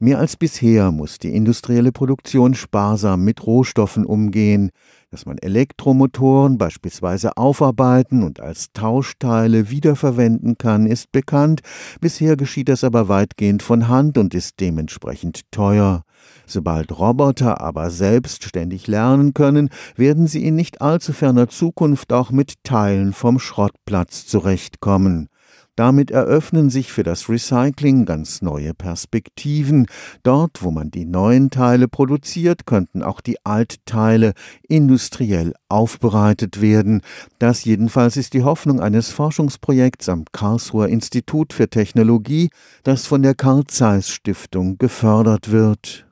Mehr als bisher muss die industrielle Produktion sparsam mit Rohstoffen umgehen. Dass man Elektromotoren beispielsweise aufarbeiten und als Tauschteile wiederverwenden kann, ist bekannt. Bisher geschieht das aber weitgehend von Hand und ist dementsprechend teuer. Sobald Roboter aber selbstständig lernen können, werden sie in nicht allzu ferner Zukunft auch mit Teilen vom Schrottplatz zurechtkommen. Damit eröffnen sich für das Recycling ganz neue Perspektiven. Dort, wo man die neuen Teile produziert, könnten auch die Altteile industriell aufbereitet werden. Das jedenfalls ist die Hoffnung eines Forschungsprojekts am Karlsruher Institut für Technologie, das von der Karl Zeiss Stiftung gefördert wird.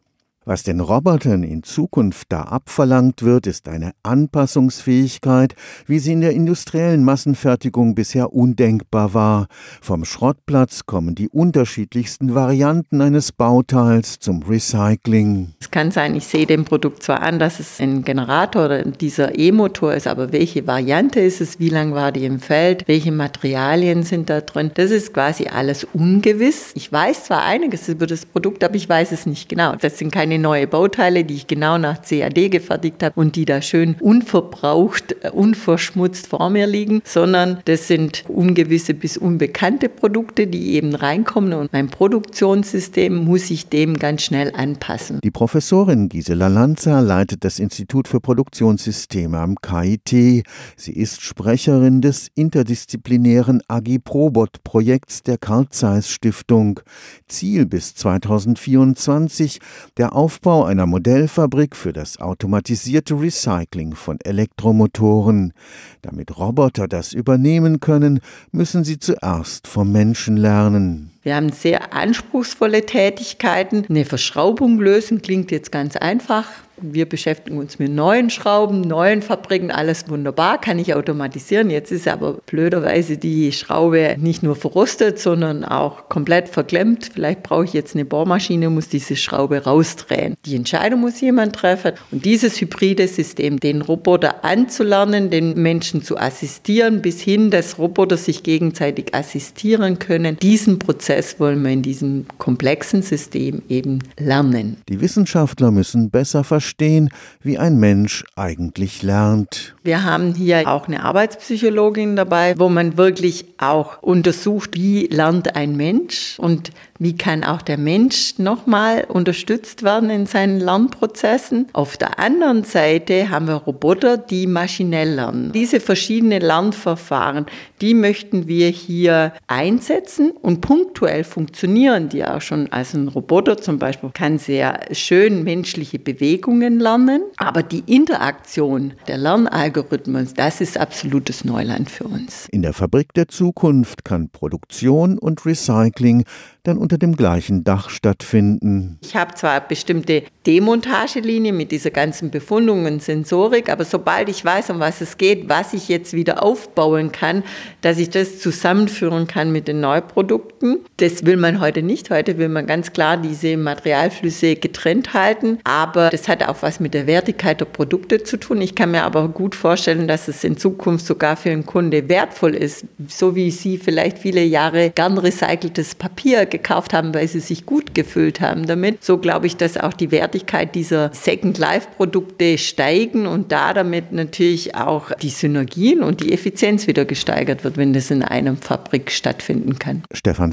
Was den Robotern in Zukunft da abverlangt wird, ist eine Anpassungsfähigkeit, wie sie in der industriellen Massenfertigung bisher undenkbar war. Vom Schrottplatz kommen die unterschiedlichsten Varianten eines Bauteils zum Recycling. Es kann sein, ich sehe dem Produkt zwar an, dass es ein Generator oder dieser E-Motor ist, aber welche Variante ist es, wie lang war die im Feld, welche Materialien sind da drin, das ist quasi alles ungewiss. Ich weiß zwar einiges über das Produkt, aber ich weiß es nicht genau. Das sind keine neue Bauteile, die ich genau nach CAD gefertigt habe und die da schön unverbraucht, äh, unverschmutzt vor mir liegen, sondern das sind ungewisse bis unbekannte Produkte, die eben reinkommen und mein Produktionssystem muss sich dem ganz schnell anpassen. Die Professorin Gisela Lanza leitet das Institut für Produktionssysteme am KIT. Sie ist Sprecherin des interdisziplinären Agiprobot-Projekts der Carl Zeiss Stiftung. Ziel bis 2024 der Aufbau einer Modellfabrik für das automatisierte Recycling von Elektromotoren. Damit Roboter das übernehmen können, müssen sie zuerst vom Menschen lernen. Wir haben sehr anspruchsvolle Tätigkeiten. Eine Verschraubung lösen klingt jetzt ganz einfach. Wir beschäftigen uns mit neuen Schrauben, neuen Fabriken, alles wunderbar, kann ich automatisieren. Jetzt ist aber blöderweise die Schraube nicht nur verrostet, sondern auch komplett verklemmt. Vielleicht brauche ich jetzt eine Bohrmaschine, muss diese Schraube rausdrehen. Die Entscheidung muss jemand treffen. Und dieses hybride System, den Roboter anzulernen, den Menschen zu assistieren, bis hin, dass Roboter sich gegenseitig assistieren können, diesen Prozess wollen wir in diesem komplexen System eben lernen. Die Wissenschaftler müssen besser verstehen, wie ein Mensch eigentlich lernt. Wir haben hier auch eine Arbeitspsychologin dabei, wo man wirklich auch untersucht, wie lernt ein Mensch und wie kann auch der Mensch nochmal unterstützt werden in seinen Lernprozessen? Auf der anderen Seite haben wir Roboter, die maschinell lernen. Diese verschiedenen Lernverfahren, die möchten wir hier einsetzen und punktuell funktionieren die auch schon. Also ein Roboter zum Beispiel kann sehr schön menschliche Bewegungen lernen, aber die Interaktion der Lernalgorithmen, das ist absolutes Neuland für uns. In der Fabrik der Zukunft kann Produktion und Recycling dann unter dem gleichen Dach stattfinden. Ich habe zwar bestimmte Demontagelinie mit dieser ganzen Befundung und Sensorik, aber sobald ich weiß, um was es geht, was ich jetzt wieder aufbauen kann, dass ich das zusammenführen kann mit den Neuprodukten, das will man heute nicht. Heute will man ganz klar diese Materialflüsse getrennt halten, aber das hat auch was mit der Wertigkeit der Produkte zu tun. Ich kann mir aber gut vorstellen, dass es in Zukunft sogar für einen Kunde wertvoll ist, so wie Sie vielleicht viele Jahre gern recyceltes Papier gekauft haben, weil sie sich gut gefühlt haben damit. So glaube ich, dass auch die Wertigkeit dieser Second Life Produkte steigen und da damit natürlich auch die Synergien und die Effizienz wieder gesteigert wird, wenn das in einer Fabrik stattfinden kann. Stefan